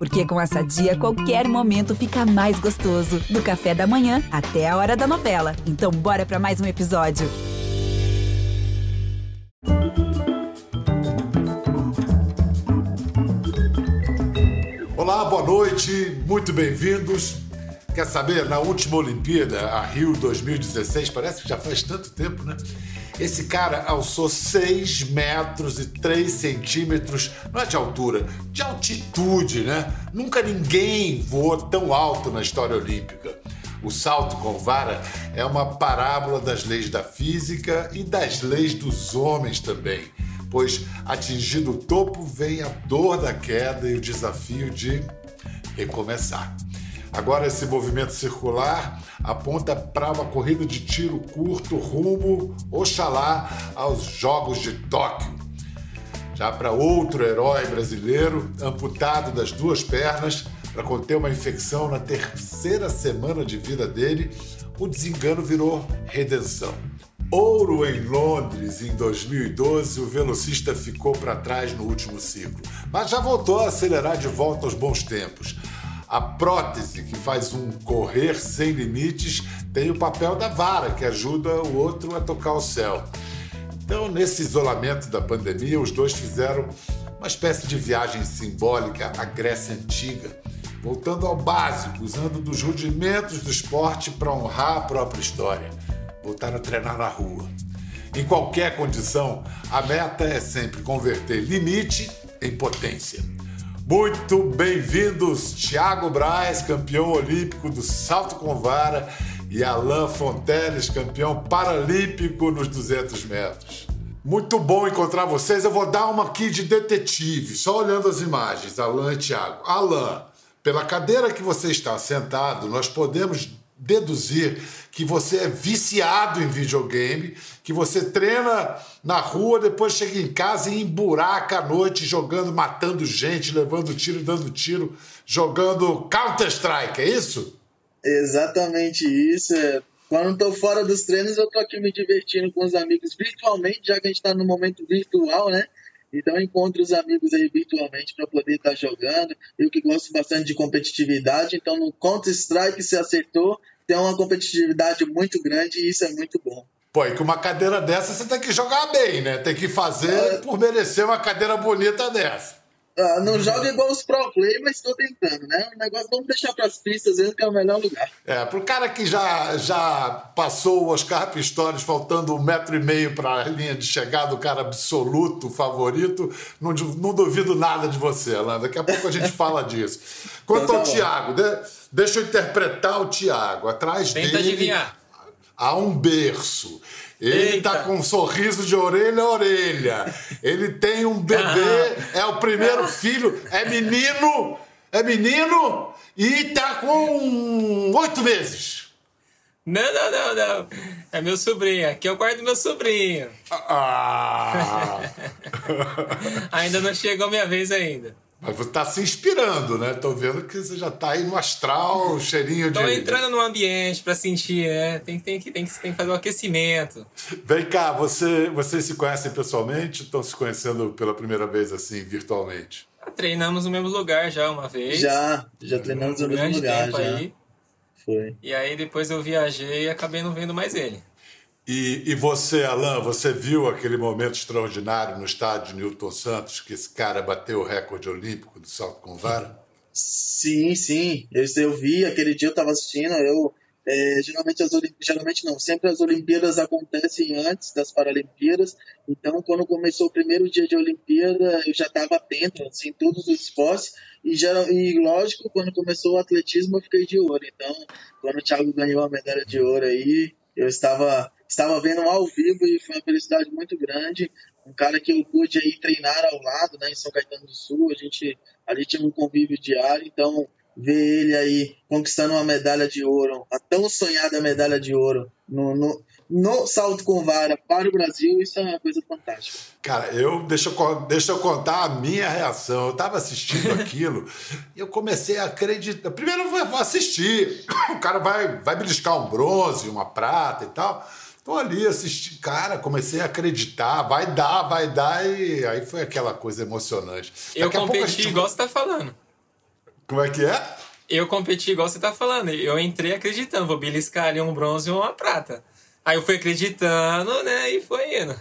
Porque com essa dia, qualquer momento fica mais gostoso. Do café da manhã até a hora da novela. Então, bora para mais um episódio. Olá, boa noite, muito bem-vindos. Quer saber, na última Olimpíada, a Rio 2016, parece que já faz tanto tempo, né? Esse cara alçou 6 metros e 3 centímetros, não é de altura, de altitude, né? Nunca ninguém voou tão alto na história olímpica. O salto com vara é uma parábola das leis da física e das leis dos homens também, pois atingido o topo vem a dor da queda e o desafio de recomeçar. Agora esse movimento circular aponta para uma corrida de tiro curto rumo, oxalá, aos Jogos de Tóquio. Já para outro herói brasileiro, amputado das duas pernas, para conter uma infecção na terceira semana de vida dele, o desengano virou redenção. Ouro em Londres em 2012, o velocista ficou para trás no último ciclo, mas já voltou a acelerar de volta aos bons tempos. A prótese, que faz um correr sem limites, tem o papel da vara, que ajuda o outro a tocar o céu. Então, nesse isolamento da pandemia, os dois fizeram uma espécie de viagem simbólica à Grécia Antiga, voltando ao básico, usando dos rudimentos do esporte para honrar a própria história. Voltaram a treinar na rua. Em qualquer condição, a meta é sempre converter limite em potência. Muito bem-vindos, Thiago Braz, campeão olímpico do salto com vara, e Alain Fonteles, campeão paralímpico nos 200 metros. Muito bom encontrar vocês. Eu vou dar uma aqui de detetive, só olhando as imagens, Alain e Thiago. Alain, pela cadeira que você está sentado, nós podemos deduzir que você é viciado em videogame, que você treina na rua, depois chega em casa e emburaca à noite jogando, matando gente, levando tiro, dando tiro, jogando Counter-Strike, é isso? Exatamente isso. Quando estou fora dos treinos, eu estou aqui me divertindo com os amigos virtualmente, já que a gente está no momento virtual, né? Então encontro os amigos aí virtualmente para poder estar tá jogando. Eu que gosto bastante de competitividade, então no Counter-Strike se acertou, tem uma competitividade muito grande e isso é muito bom. Pô, e com uma cadeira dessa você tem que jogar bem, né? Tem que fazer é... por merecer uma cadeira bonita dessa. Ah, não joga igual os pro play, mas estou tentando, né? O negócio vamos deixar para as pistas mesmo, que é o melhor lugar. É, pro cara que já, já passou o Oscar Pistorius faltando um metro e meio para a linha de chegada, o cara absoluto, favorito, não, não duvido nada de você, Alain. Daqui a pouco a gente fala disso. Quanto então, tá ao Thiago, de, deixa eu interpretar o Thiago. Atrás Tenta dele adivinhar. há um berço. Ele Eita. tá com um sorriso de orelha a orelha. Ele tem um bebê, ah. é o primeiro filho, é menino, é menino e tá com oito meses. Não, não, não, não. É meu sobrinho. Aqui é o quarto do meu sobrinho. Ah. ainda não chegou a minha vez ainda. Mas você está se inspirando, né? Tô vendo que você já está aí no astral, cheirinho de. Tô entrando no ambiente para sentir, né? Tem, tem, que, tem, que, tem que fazer o um aquecimento. Vem cá, você, vocês se conhecem pessoalmente ou estão se conhecendo pela primeira vez assim, virtualmente? Já treinamos no mesmo lugar já uma vez. Já, já treinamos no mesmo lugar. Tempo já. Aí. Foi. E aí depois eu viajei e acabei não vendo mais ele. E, e você, Alain, você viu aquele momento extraordinário no estádio Newton Santos, que esse cara bateu o recorde olímpico do salto com vara? Sim, sim. Eu, eu vi, aquele dia eu estava assistindo, eu. É, geralmente, as geralmente não, sempre as Olimpíadas acontecem antes das Paralimpíadas, então quando começou o primeiro dia de Olimpíada eu já estava atento assim, em todos os esportes e, geral, e lógico, quando começou o atletismo eu fiquei de ouro, então quando o Thiago ganhou a medalha de ouro aí, eu estava estava vendo ao vivo e foi uma felicidade muito grande. Um cara que eu pude aí treinar ao lado, né, em São Caetano do Sul, a gente ali tinha um convívio diário, então ver ele aí conquistando uma medalha de ouro, a tão sonhada medalha de ouro no, no, no salto com vara para o Brasil, isso é uma coisa fantástica. Cara, eu deixa, eu deixa eu contar a minha reação. Eu estava assistindo aquilo e eu comecei a acreditar. Primeiro eu vou assistir. O cara vai, vai beliscar um bronze, uma prata e tal. Tô ali assistindo, cara, comecei a acreditar, vai dar, vai dar, e aí foi aquela coisa emocionante. Eu Daqui competi gente... igual você tá falando. Como é que é? Eu competi igual você tá falando. Eu entrei acreditando, vou beliscar ali um bronze e uma prata. Aí eu fui acreditando, né? E foi indo.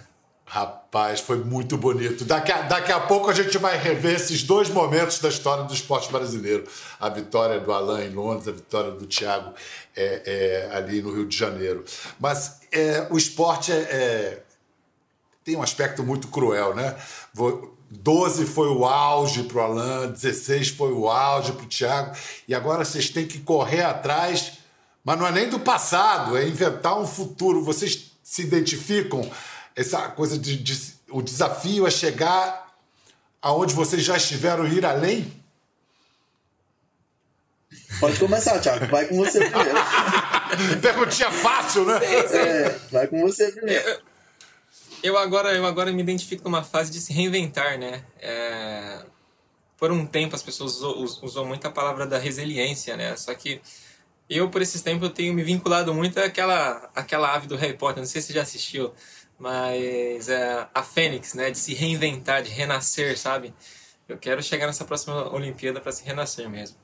Rapaz, foi muito bonito. Daqui a, daqui a pouco a gente vai rever esses dois momentos da história do esporte brasileiro. A vitória do Alain em Londres, a vitória do Thiago é, é, ali no Rio de Janeiro. Mas é, o esporte é, é tem um aspecto muito cruel, né? 12 foi o auge para o Alain, 16 foi o auge para o Thiago, e agora vocês têm que correr atrás, mas não é nem do passado, é inventar um futuro. Vocês se identificam essa coisa de, de o desafio é chegar aonde vocês já estiveram e ir além? Pode começar, Thiago. Vai com você primeiro. Perguntinha fácil, né? Sim, sim. É, vai com você primeiro. Eu, eu, agora, eu agora me identifico numa fase de se reinventar, né? É, por um tempo as pessoas usou, usou muito a palavra da resiliência, né? Só que eu, por esses tempos, eu tenho me vinculado muito àquela, àquela ave do Harry Potter. Não sei se você já assistiu mas é, a Fênix, né, de se reinventar, de renascer, sabe? Eu quero chegar nessa próxima Olimpíada para se renascer mesmo.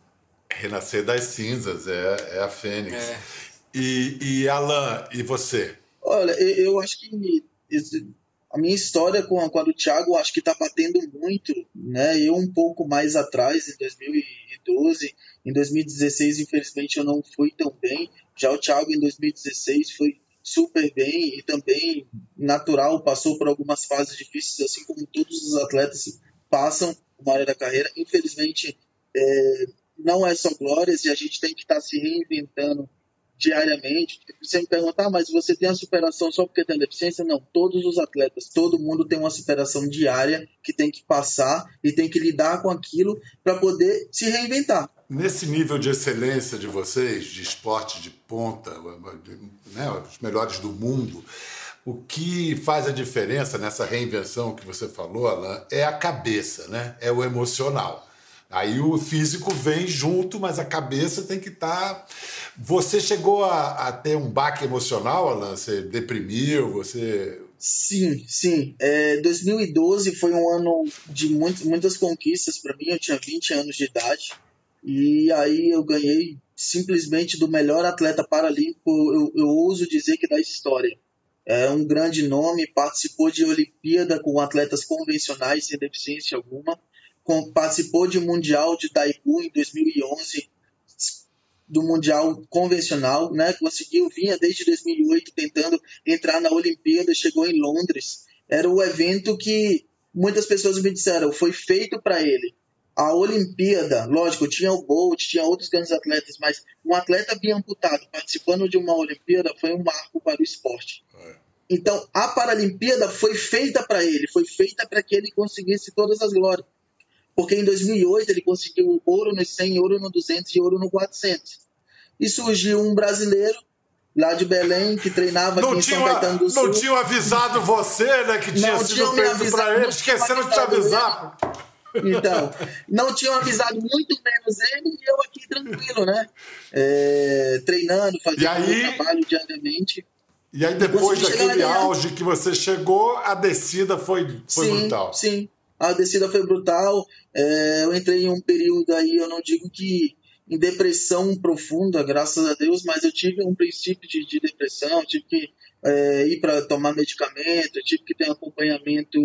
Renascer das cinzas, é, é a Fênix. É. E, e Alan, e você? Olha, eu acho que a minha história com a, com a do Thiago acho que está batendo muito, né? Eu um pouco mais atrás, em 2012, em 2016, infelizmente eu não fui tão bem. Já o Thiago em 2016 foi super bem e também natural, passou por algumas fases difíceis, assim como todos os atletas passam uma área da carreira. Infelizmente, é, não é só glórias e a gente tem que estar tá se reinventando diariamente. Você me perguntar, ah, mas você tem a superação só porque tem deficiência? Não, todos os atletas, todo mundo tem uma superação diária que tem que passar e tem que lidar com aquilo para poder se reinventar nesse nível de excelência de vocês, de esporte de ponta, né, os melhores do mundo, o que faz a diferença nessa reinvenção que você falou, Alan, é a cabeça, né? é o emocional. Aí o físico vem junto, mas a cabeça tem que estar. Tá... Você chegou a, a, ter um baque emocional, Alan? Você deprimiu? Você. Sim, sim. É, 2012 foi um ano de muito, muitas conquistas para mim. Eu tinha 20 anos de idade. E aí eu ganhei simplesmente do melhor atleta paralímpico, eu, eu ouso dizer que da história. É um grande nome, participou de Olimpíada com atletas convencionais sem deficiência alguma, com, participou de Mundial de Taekwondo em 2011, do Mundial convencional, né? Conseguiu, vinha desde 2008 tentando entrar na Olimpíada, chegou em Londres. Era o evento que muitas pessoas me disseram, foi feito para ele a Olimpíada, lógico, tinha o Bolt, tinha outros grandes atletas, mas um atleta amputado participando de uma Olimpíada foi um marco para o esporte. É. Então, a Paralimpíada foi feita para ele, foi feita para que ele conseguisse todas as glórias. Porque em 2008 ele conseguiu ouro no 100, ouro no 200 e ouro no 400. E surgiu um brasileiro lá de Belém que treinava não aqui em São Caetano do Sul. Não tinham avisado você, né, que tinha não sido feito para ele, esqueceram de te avisar. Então, não tinham avisado muito menos ele e eu aqui tranquilo, né? É, treinando, fazendo aí, trabalho diariamente. E aí, depois daquele auge que você chegou, a descida foi, foi sim, brutal. Sim, a descida foi brutal. É, eu entrei em um período aí, eu não digo que em depressão profunda, graças a Deus, mas eu tive um princípio de, de depressão, tive que é, ir para tomar medicamento, tive que ter acompanhamento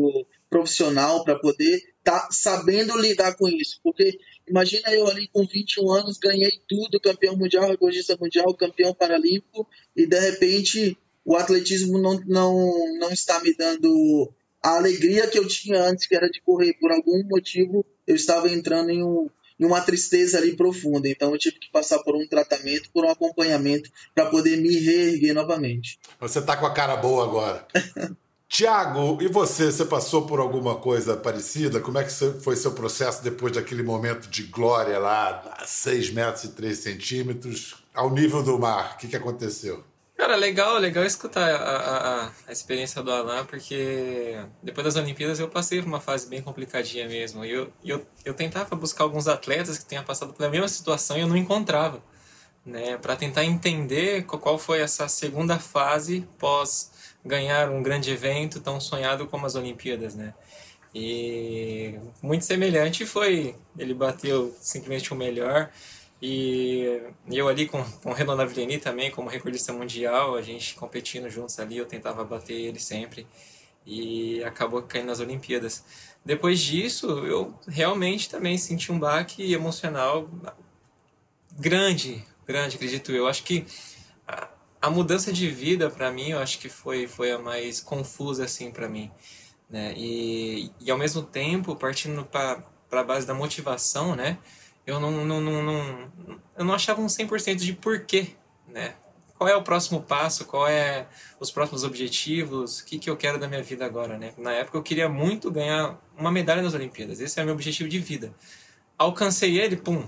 profissional para poder estar tá sabendo lidar com isso. Porque imagina eu ali com 21 anos, ganhei tudo, campeão mundial, recordista mundial, campeão paralímpico, e de repente o atletismo não, não, não está me dando a alegria que eu tinha antes, que era de correr. Por algum motivo, eu estava entrando em um, numa tristeza ali profunda. Então eu tive que passar por um tratamento, por um acompanhamento para poder me reerguer novamente. Você tá com a cara boa agora. Tiago, e você? Você passou por alguma coisa parecida? Como é que foi seu processo depois daquele momento de glória lá, a 6 metros e 3 centímetros, ao nível do mar? O que, que aconteceu? Cara, legal, legal escutar a, a, a, experiência do Alan, porque depois das Olimpíadas eu passei por uma fase bem complicadinha mesmo. E eu, eu, eu tentava buscar alguns atletas que tenham passado pela mesma situação e eu não encontrava, né? Para tentar entender qual foi essa segunda fase pós ganhar um grande evento tão sonhado como as Olimpíadas, né? E muito semelhante foi, ele bateu simplesmente o melhor. E eu ali com, com o Renan Navilleni também, como recordista mundial, a gente competindo juntos ali, eu tentava bater ele sempre. E acabou caindo nas Olimpíadas. Depois disso, eu realmente também senti um baque emocional grande, grande, acredito eu. Acho que a, a mudança de vida para mim, eu acho que foi, foi a mais confusa assim para mim. Né? E, e ao mesmo tempo, partindo para a base da motivação, né? Eu não, não, não, não, eu não achava um 100% de porquê, né? Qual é o próximo passo, qual é os próximos objetivos, o que, que eu quero da minha vida agora, né? Na época eu queria muito ganhar uma medalha nas Olimpíadas, esse é o meu objetivo de vida. Alcancei ele, pum,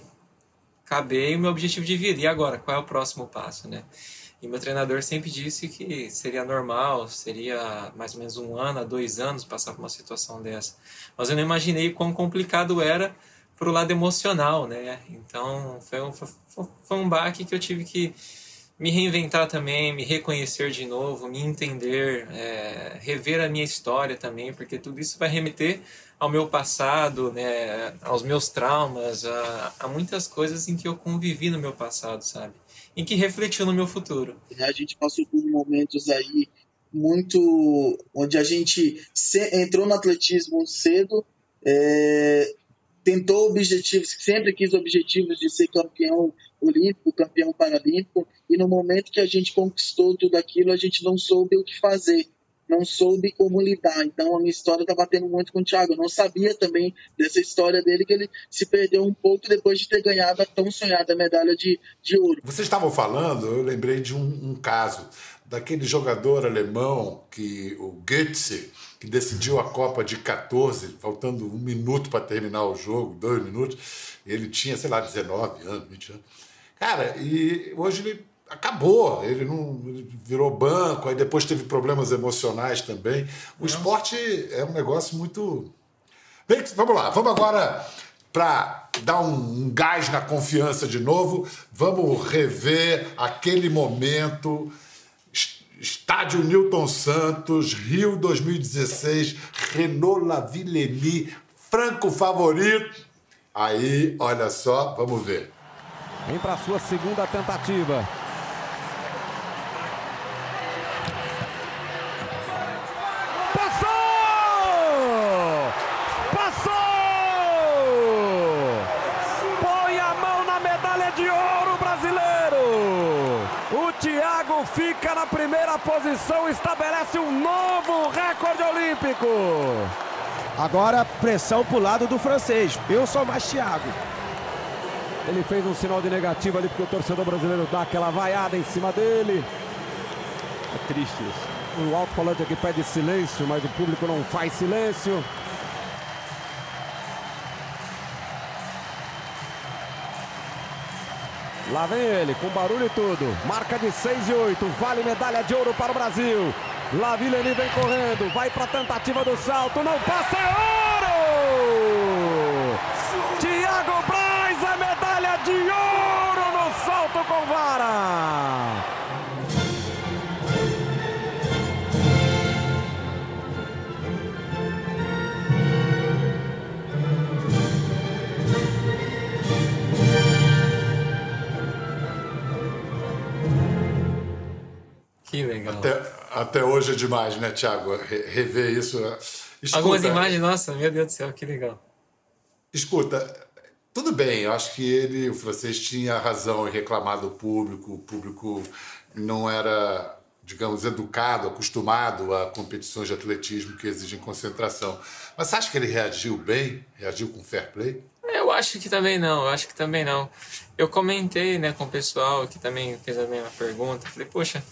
acabei o meu objetivo de vida, e agora, qual é o próximo passo, né? E meu treinador sempre disse que seria normal, seria mais ou menos um ano, dois anos passar por uma situação dessa. Mas eu não imaginei quão complicado era para o lado emocional, né? Então foi um, foi um baque que eu tive que me reinventar também, me reconhecer de novo, me entender, é, rever a minha história também, porque tudo isso vai remeter ao meu passado, né, aos meus traumas, a, a muitas coisas em que eu convivi no meu passado, sabe? Em que refletiu no meu futuro. A gente passou por momentos aí muito onde a gente entrou no atletismo cedo, é, tentou objetivos, sempre quis objetivos de ser campeão olímpico, campeão paralímpico, e no momento que a gente conquistou tudo aquilo, a gente não soube o que fazer, não soube como lidar. Então a minha história está batendo muito com o Thiago. Eu não sabia também dessa história dele, que ele se perdeu um pouco depois de ter ganhado a tão sonhada medalha de, de ouro. Vocês estavam falando, eu lembrei de um, um caso daquele jogador alemão que o Goetze que decidiu a Copa de 14, faltando um minuto para terminar o jogo, dois minutos. Ele tinha, sei lá, 19 anos, 20 anos. Cara, e hoje ele acabou, ele não ele virou banco, aí depois teve problemas emocionais também. O esporte é um negócio muito. Bem, vamos lá, vamos agora para dar um, um gás na confiança de novo, vamos rever aquele momento Estádio Newton Santos, Rio 2016, Renault Lavillenie, franco favorito. Aí, olha só, vamos ver. Vem para sua segunda tentativa. Na primeira posição, estabelece um novo recorde olímpico. Agora pressão para o lado do francês. Eu sou mais Thiago. Ele fez um sinal de negativo ali porque o torcedor brasileiro dá aquela vaiada em cima dele. É triste isso. O alto-falante aqui pede silêncio, mas o público não faz silêncio. Lá vem ele, com barulho e tudo. Marca de 6 e 8. Vale medalha de ouro para o Brasil. Lavilleni vem correndo. Vai para a tentativa do salto. Não passa, é ouro! Thiago Braz, é medalha de ouro no salto com vara. Legal. Até, até hoje é demais, né, Tiago? Rever isso. Escuta, Algumas imagens, nossa, meu Deus do céu, que legal. Escuta, tudo bem, eu acho que ele, o francês, tinha razão em reclamar do público, o público não era, digamos, educado, acostumado a competições de atletismo que exigem concentração. Mas você acha que ele reagiu bem? Reagiu com fair play? Eu acho que também não, eu acho que também não. Eu comentei né, com o pessoal que também fez a mesma pergunta, falei, poxa,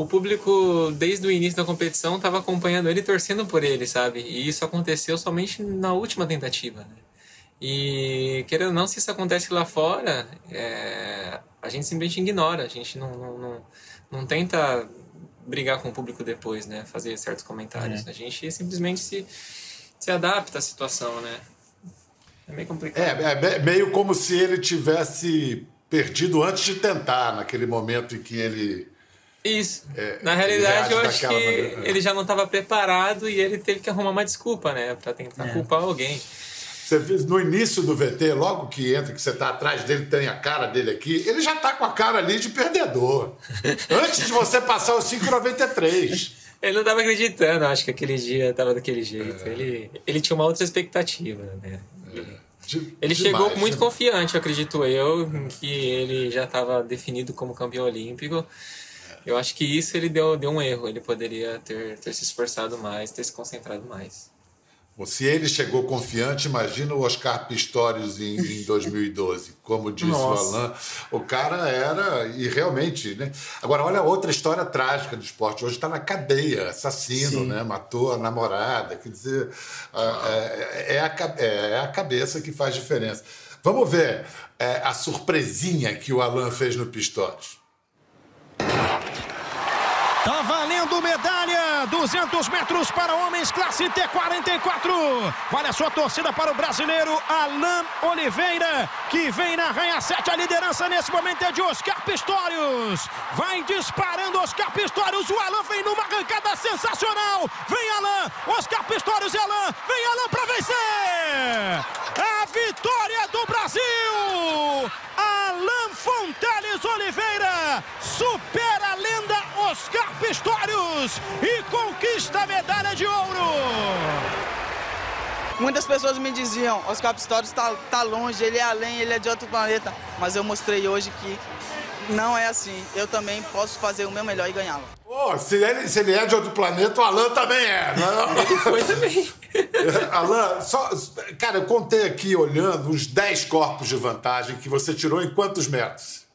o público, desde o início da competição, estava acompanhando ele e torcendo por ele, sabe? E isso aconteceu somente na última tentativa, né? E, querendo ou não, se isso acontece lá fora, é, a gente simplesmente ignora, a gente não, não, não, não, tenta brigar com o público depois, né? Fazer certos comentários. É. A gente simplesmente se, se adapta à situação, né? É meio complicado. É, é meio como se ele tivesse perdido antes de tentar, naquele momento em que ele Isso. É, Na realidade, eu acho que maneira. ele já não estava preparado e ele teve que arrumar uma desculpa, né? Para tentar é. culpar alguém. Você viu no início do VT, logo que entra, que você está atrás dele, tem a cara dele aqui, ele já está com a cara ali de perdedor. Antes de você passar o 5,93. Ele não estava acreditando, acho que aquele dia estava daquele jeito. É. Ele, ele tinha uma outra expectativa, né? Ele, de, ele demais, chegou muito de... confiante, acredito eu, que ele já estava definido como campeão olímpico. Eu acho que isso ele deu, deu um erro. Ele poderia ter, ter se esforçado mais, ter se concentrado mais. Se ele chegou confiante, imagina o Oscar Pistorius em, em 2012. Como disse Nossa. o Alain, o cara era, e realmente, né? Agora, olha outra história trágica do esporte. Hoje está na cadeia, assassino, Sim. né? Matou a namorada. Quer dizer, é, é, a, é a cabeça que faz diferença. Vamos ver é, a surpresinha que o Alain fez no Pistorius. Tá valendo medalha! 200 metros para homens, classe T44. Vale a sua torcida para o brasileiro Alain Oliveira, que vem na ranha 7. A liderança nesse momento é de Oscar Pistorius. Vai disparando Oscar Pistorius. O Alain vem numa arrancada sensacional. Vem Alain, Oscar Pistorius e Alain. Vem Alain para vencer! A vitória do Brasil! Alain Fonteles Oliveira supera a lenda Oscar Pistorius e conquista a medalha de ouro. Muitas pessoas me diziam, Oscar Pistorius está tá longe, ele é além, ele é de outro planeta. Mas eu mostrei hoje que não é assim. Eu também posso fazer o meu melhor e ganhá-lo. Oh, se, ele, se ele é de outro planeta, o Alan também é. Né? Ele foi também. Alan, só, cara, eu contei aqui, olhando, uns 10 corpos de vantagem que você tirou em quantos metros?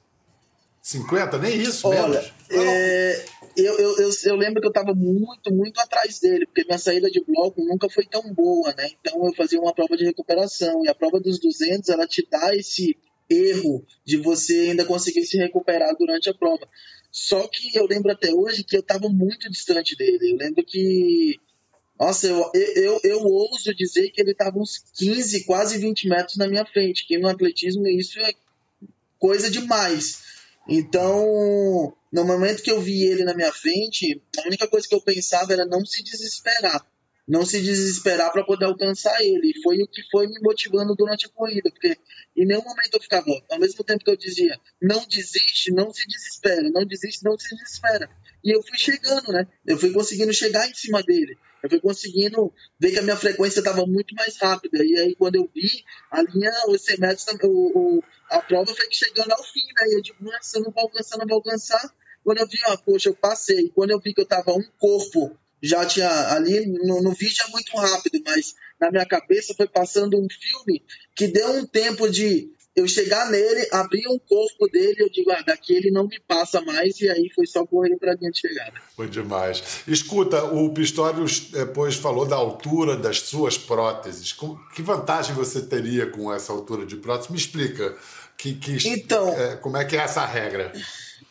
50? Nem isso, Olha, menos. É, eu, eu, eu, eu, lembro que eu estava muito, muito atrás dele, porque minha saída de bloco nunca foi tão boa, né? Então eu fazia uma prova de recuperação, e a prova dos 200, ela te dá esse erro de você ainda conseguir se recuperar durante a prova. Só que eu lembro até hoje que eu estava muito distante dele. Eu lembro que. Nossa, eu, eu, eu ouso dizer que ele estava uns 15, quase 20 metros na minha frente, que no atletismo isso é coisa demais. Então, no momento que eu vi ele na minha frente, a única coisa que eu pensava era não se desesperar. Não se desesperar para poder alcançar ele. E foi o que foi me motivando durante a corrida, porque em nenhum momento eu ficava, ao mesmo tempo que eu dizia, não desiste, não se desespera, não desiste, não se desespera. E eu fui chegando, né? Eu fui conseguindo chegar em cima dele. Eu fui conseguindo ver que a minha frequência estava muito mais rápida. E aí, quando eu vi, a linha, os 100 metros, o, o, a prova foi chegando ao fim, né? E eu digo, nossa, eu não vou alcançar, não vou alcançar. Quando eu vi, ó, poxa, eu passei. Quando eu vi que eu estava um corpo, já tinha ali, no, no vídeo é muito rápido, mas na minha cabeça foi passando um filme que deu um tempo de eu chegar nele, abrir um corpo dele, eu digo, ah, daqui ele não me passa mais, e aí foi só correr para dentro de chegada. Foi demais. Escuta, o Pistorius depois falou da altura das suas próteses. Que vantagem você teria com essa altura de prótese? Me explica que, que, então, é, como é que é essa regra.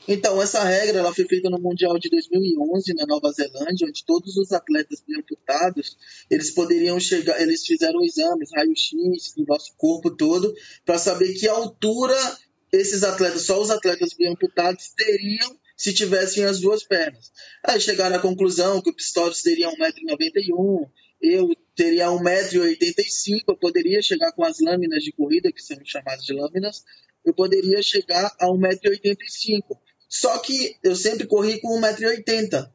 Então, essa regra ela foi feita no Mundial de 2011 na Nova Zelândia, onde todos os atletas amputados, eles poderiam chegar, eles fizeram exames, raio-x do nosso corpo todo, para saber que altura esses atletas, só os atletas amputados teriam se tivessem as duas pernas. Aí chegaram à conclusão que o Pistorius teria 1,91m, eu teria 1,85m, eu poderia chegar com as lâminas de corrida, que são chamadas de lâminas, eu poderia chegar a 1,85m. Só que eu sempre corri com 1,80m.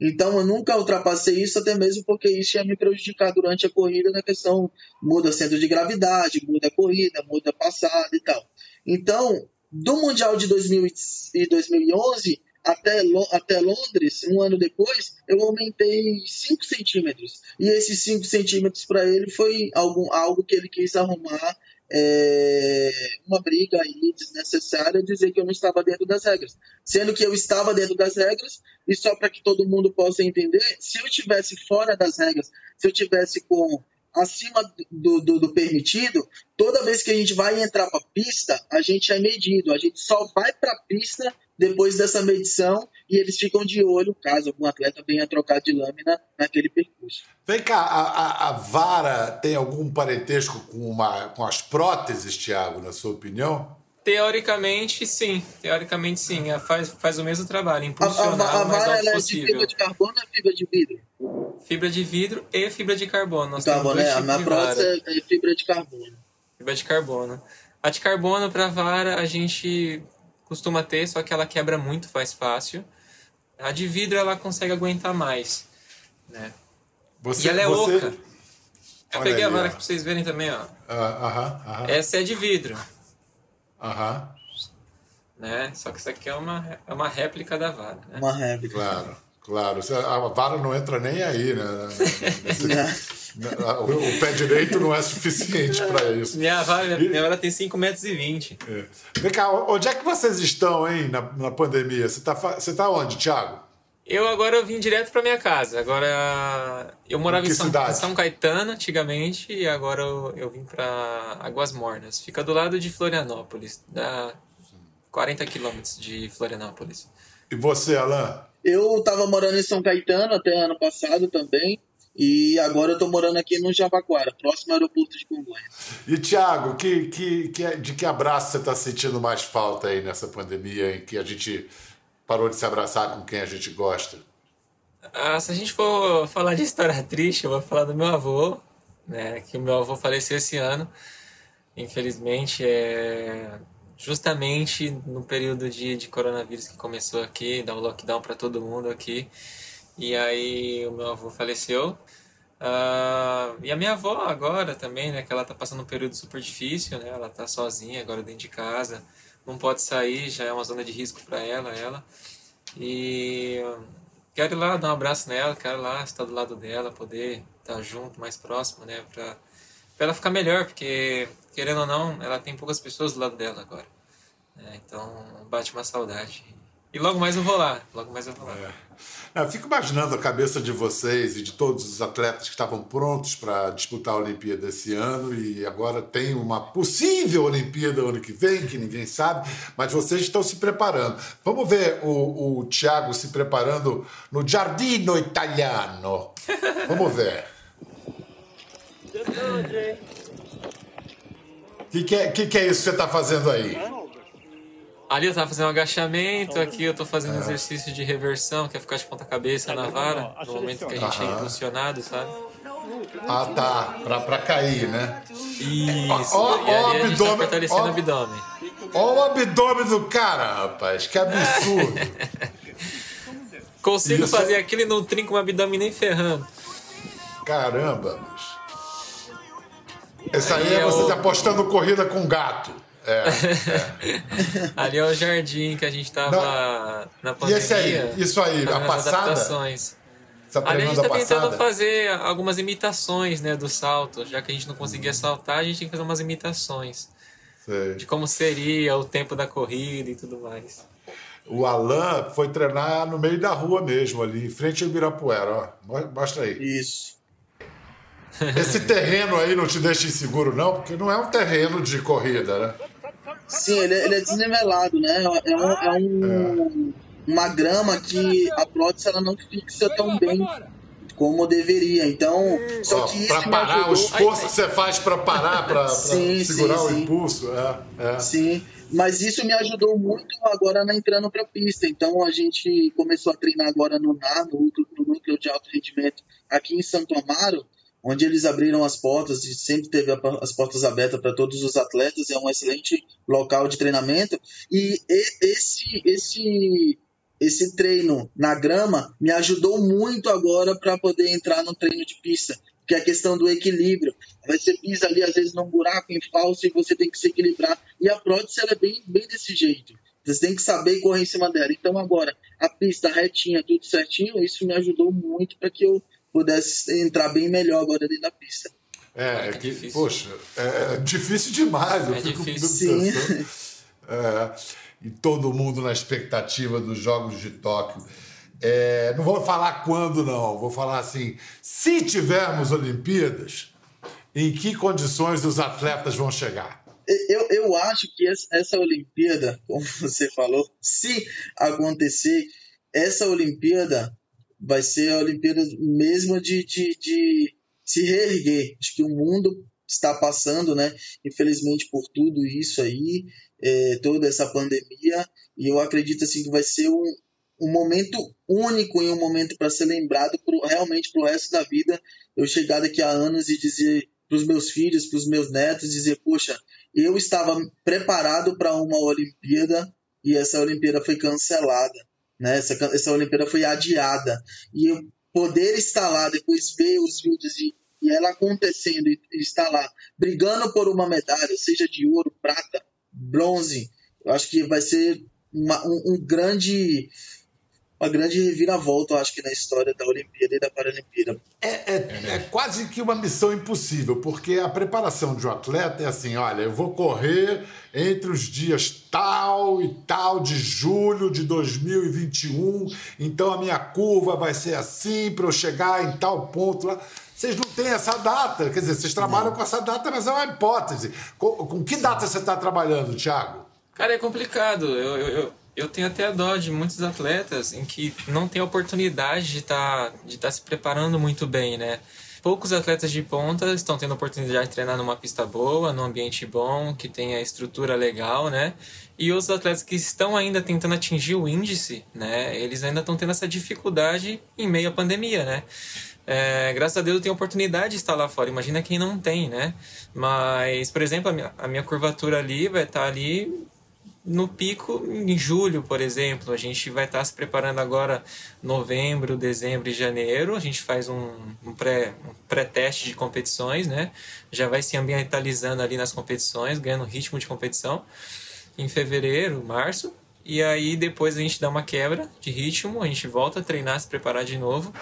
Então eu nunca ultrapassei isso, até mesmo porque isso ia me prejudicar durante a corrida na questão muda centro de gravidade, muda a corrida, muda a passada e tal. Então, do Mundial de 2000 e 2011 até, até Londres, um ano depois, eu aumentei 5 centímetros. E esses 5 centímetros para ele foi algo, algo que ele quis arrumar é, uma briga aí desnecessária dizer que eu não estava dentro das regras. Sendo que eu estava dentro das regras, e só para que todo mundo possa entender, se eu estivesse fora das regras, se eu tivesse com acima do, do, do, permitido, toda vez que a gente vai entrar para a pista, a gente é medido. A gente só vai para a pista depois dessa medição e eles ficam de olho caso algum atleta venha trocar de lâmina naquele percurso. Vem cá, a, a, a vara tem algum parentesco com, uma, com as próteses, Thiago, na sua opinião? Teoricamente, sim. Teoricamente, sim. Ela faz, faz o mesmo trabalho, A, a, impulsionar a o mais vara alto ela é de possível. fibra de carbono ou é fibra de vidro? Fibra de vidro e fibra de carbono. Nós Carbono, temos dois A minha prótese é é fibra de carbono. Fibra de carbono. A de carbono para vara a gente costuma ter, só que ela quebra muito mais fácil. A de vidro ela consegue aguentar mais. Né? Você, e ela é você... oca. Eu Olha peguei a aí, vara ó. pra vocês verem também, ó. Ah, Aham, aham, Essa é de vidro, aham, né? Só que isso aqui é uma, é uma réplica da vara, né? Uma réplica. claro, claro. A vara não entra nem aí, né? O o pé direito não é suficiente para isso. Minha vara, minha vara tem 5,20 metros. E vinte. É. Vem cá, onde é que vocês estão, hein, na, na pandemia? Você tá, você tá onde, Thiago? Eu agora eu vim direto pra minha casa. Agora eu morava Em em São, São Caetano antigamente e agora eu, eu vim pra Águas Mornas. Fica do lado de Florianópolis, dá 40 quilômetros de Florianópolis. E você, Alain? Eu tava morando em São Caetano até ano passado também. E agora eu tô morando aqui no Jabaquara, próximo ao aeroporto de Congonhas. E, Thiago, que, que, que, de que abraço você está sentindo mais falta aí nessa pandemia em que a gente parou de se abraçar com quem a gente gosta? Ah, se a gente for falar de história triste, eu vou falar do meu avô, né? Que o meu avô faleceu esse ano. Infelizmente, é justamente no período de, de coronavírus que começou aqui, dá um lockdown para todo mundo aqui. E aí o meu avô faleceu. Ah, e a minha avó agora também, né? Que ela tá passando um período super difícil, né? Ela tá sozinha agora dentro de casa, não pode sair, já é uma zona de risco para ela, ela. E quero ir lá dar um abraço nela, quero ir lá estar do lado dela, poder estar junto, mais próximo, né? Pra, pra ela ficar melhor, porque querendo ou não, ela tem poucas pessoas do lado dela agora. né? então bate uma saudade. E logo mais eu vou lá, logo mais eu vou lá. É, Eu fico imaginando a cabeça de vocês e de todos os atletas que estavam prontos para disputar a Olimpíada esse ano e agora tem uma possível Olimpíada ano que vem, que ninguém sabe, mas vocês estão se preparando. Vamos ver o, o Thiago se preparando no Giardino Italiano. Vamos ver. O que, que, é, que, que é isso que você está fazendo aí? Ali eu tava fazendo um agachamento, aqui eu tô fazendo exercício de reversão, que é ficar de ponta cabeça na vara, no momento que a gente é impulsionado, sabe? Ah, tá. Pra, pra cair, né? Isso. Ó, e ó, ali a gente tá abdômen, fortalecendo ó. o abdômen. Olha o abdômen do cara, rapaz. Que absurdo. Consigo Isso. fazer aquilo e não trinco o abdômen nem ferrando. Caramba, bicho. Esse aí, Aí é é você o- apostando corrida com gato. É. Ali é o jardim que a gente tava na E pandemia. esse aí? Isso aí, a passada? adaptações. Tá Ali a gente tá a tentando passada? fazer algumas imitações, né, do salto. Já que a gente não conseguia saltar, a gente tem que fazer umas imitações. Sei. De como seria o tempo da corrida e tudo mais. O Alan foi treinar no meio da rua mesmo, ali, em frente ao Ibirapuera. Ó. Mo- Mostra aí. Isso. Esse terreno aí não te deixa inseguro, não? Porque não é um terreno de corrida, né? Sim, ele, é- ele é desnivelado, né? É, um, é um- uma grama que a prótese ela não fixa tão bem como deveria. Então, só Ó, que me parar, o esforço que você faz pra parar, Sim, segurar sim, o sim. impulso. É, é. Sim, mas isso me ajudou muito agora na entrando para a pista. Então a gente começou a treinar agora no NAR, no, no núcleo de alto rendimento aqui em Santo Amaro, onde eles abriram as portas e sempre teve as portas abertas para todos os atletas. É um excelente local de treinamento e e- esse esse esse treino na grama me ajudou muito agora para poder entrar no treino de pista, que é a questão do equilíbrio. Você pisa ali, às vezes, num buraco em falso e você tem que se equilibrar. E a prótese ela é bem, bem desse jeito. Você tem que saber correr em cima dela. Então, agora, a pista retinha, tudo certinho, isso me ajudou muito para que eu pudesse entrar bem melhor agora dentro da pista. É, é que que, difícil. poxa, é difícil demais. Eu É fico difícil. pensando. É, e todo mundo na expectativa dos Jogos de Tóquio. É, não vou falar quando, não. Vou falar assim: se tivermos Olimpíadas, em que condições os atletas vão chegar? Eu, eu acho que essa- essa Olimpíada, como você falou, se acontecer, essa Olimpíada vai ser a Olimpíada mesmo de, de, de se reerguer. Acho que o mundo está passando, né? Infelizmente por tudo isso aí, é, toda essa pandemia, e eu acredito assim que vai ser um, um momento único e um momento para ser lembrado pro, realmente para o resto da vida. Eu chegar daqui a anos e dizer para os meus filhos, para os meus netos, dizer, poxa, eu estava preparado para uma Olimpíada e essa Olimpíada foi cancelada, né? Essa, essa Olimpíada foi adiada e eu poder estar lá depois ver os vídeos e, e ela acontecendo e, e estar lá brigando por uma medalha, seja de ouro, prata, bronze, eu acho que vai ser uma, um, um grande uma grande reviravolta, eu acho que na história da Olimpíada e da Paralimpíada. É, é, é, quase que uma missão impossível, porque a preparação de um atleta é assim: olha, eu vou correr entre os dias tal e tal de julho de 2021, então a minha curva vai ser assim para eu chegar em tal ponto lá. Vocês não têm essa data, quer dizer, vocês trabalham não. com essa data, mas é uma hipótese. Com, com que data você está trabalhando, Thiago? Cara, é complicado. eu, eu eu tenho até a dó de muitos atletas em que não tem a oportunidade de estar tá, de tá se preparando muito bem, né? Poucos atletas de ponta estão tendo a oportunidade de treinar numa pista boa, num ambiente bom, que tenha estrutura legal, né? E os atletas que estão ainda tentando atingir o índice, né? Eles ainda estão tendo essa dificuldade em meio à pandemia, né? É, graças a Deus eu tenho a oportunidade de estar lá fora. Imagina quem não tem, né? Mas, por exemplo, a minha, a minha curvatura ali vai estar ali no pico em julho, por exemplo. A gente vai estar se preparando agora novembro, dezembro e janeiro. A gente faz um, um pré, um pré-teste de competições, né? Já vai se ambientalizando ali nas competições, ganhando ritmo de competição em fevereiro, março. E aí depois a gente dá uma quebra de ritmo, a gente volta a treinar, se preparar de novo.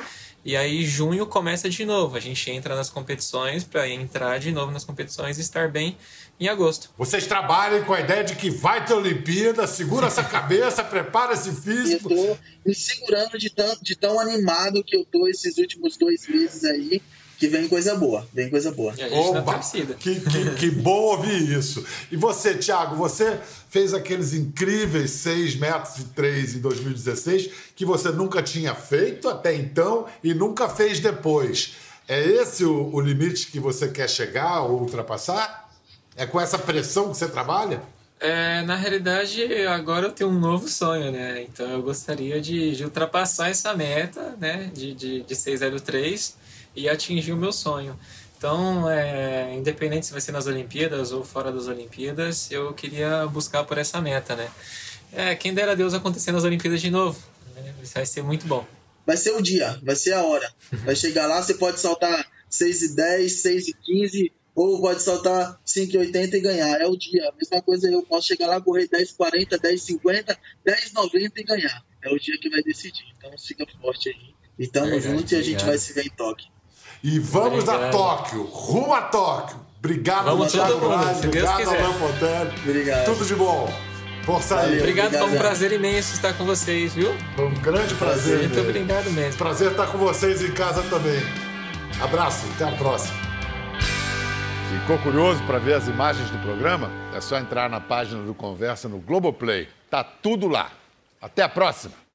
E aí junho começa de novo. A gente entra nas competições para entrar de novo nas competições e estar bem em agosto. Vocês trabalhem com a ideia de que vai ter Olimpíada, segura essa cabeça, prepara esse físico. Eu tô me segurando de tão, de tão animado que eu tô esses últimos dois meses aí. Que vem coisa boa, vem coisa boa. Opa, que, que, que bom ouvir isso. E você, Thiago, você fez aqueles incríveis 6 metros e 3 em 2016 que você nunca tinha feito até então e nunca fez depois. É esse o, o limite que você quer chegar ou ultrapassar? É com essa pressão que você trabalha? É, na realidade, agora eu tenho um novo sonho, né? Então eu gostaria de, de ultrapassar essa meta, né? De, de, de 603 e atingir o meu sonho. Então, é, independente se vai ser nas Olimpíadas ou fora das Olimpíadas, eu queria buscar por essa meta, né? É, quem dera Deus acontecer nas Olimpíadas de novo. Né? Isso vai ser muito bom. Vai ser o dia, vai ser a hora. Vai chegar lá, você pode saltar 6 e 10, 6 e 15, ou pode saltar 5,80 e ganhar. É o dia. A mesma coisa eu posso chegar lá, correr 10,40, 10,50, 10,90 e ganhar. É o dia que vai decidir. Então siga forte aí. E tamo junto e a gente vai se ver em Tóquio. E vamos Obrigado. a Tóquio, rumo a Tóquio. Obrigado, vamos Thiago Braz, obrigado, Alain Pontelli. Obrigado. Tudo de bom. Força aí. Obrigado, foi um prazer imenso estar com vocês, viu? Foi um grande prazer. Muito mesmo. obrigado mesmo. Prazer estar com vocês em casa também. Abraço, até a próxima. Ficou curioso para ver as imagens do programa? É só entrar na página do Conversa no Globoplay. Tá tudo lá. Até a próxima!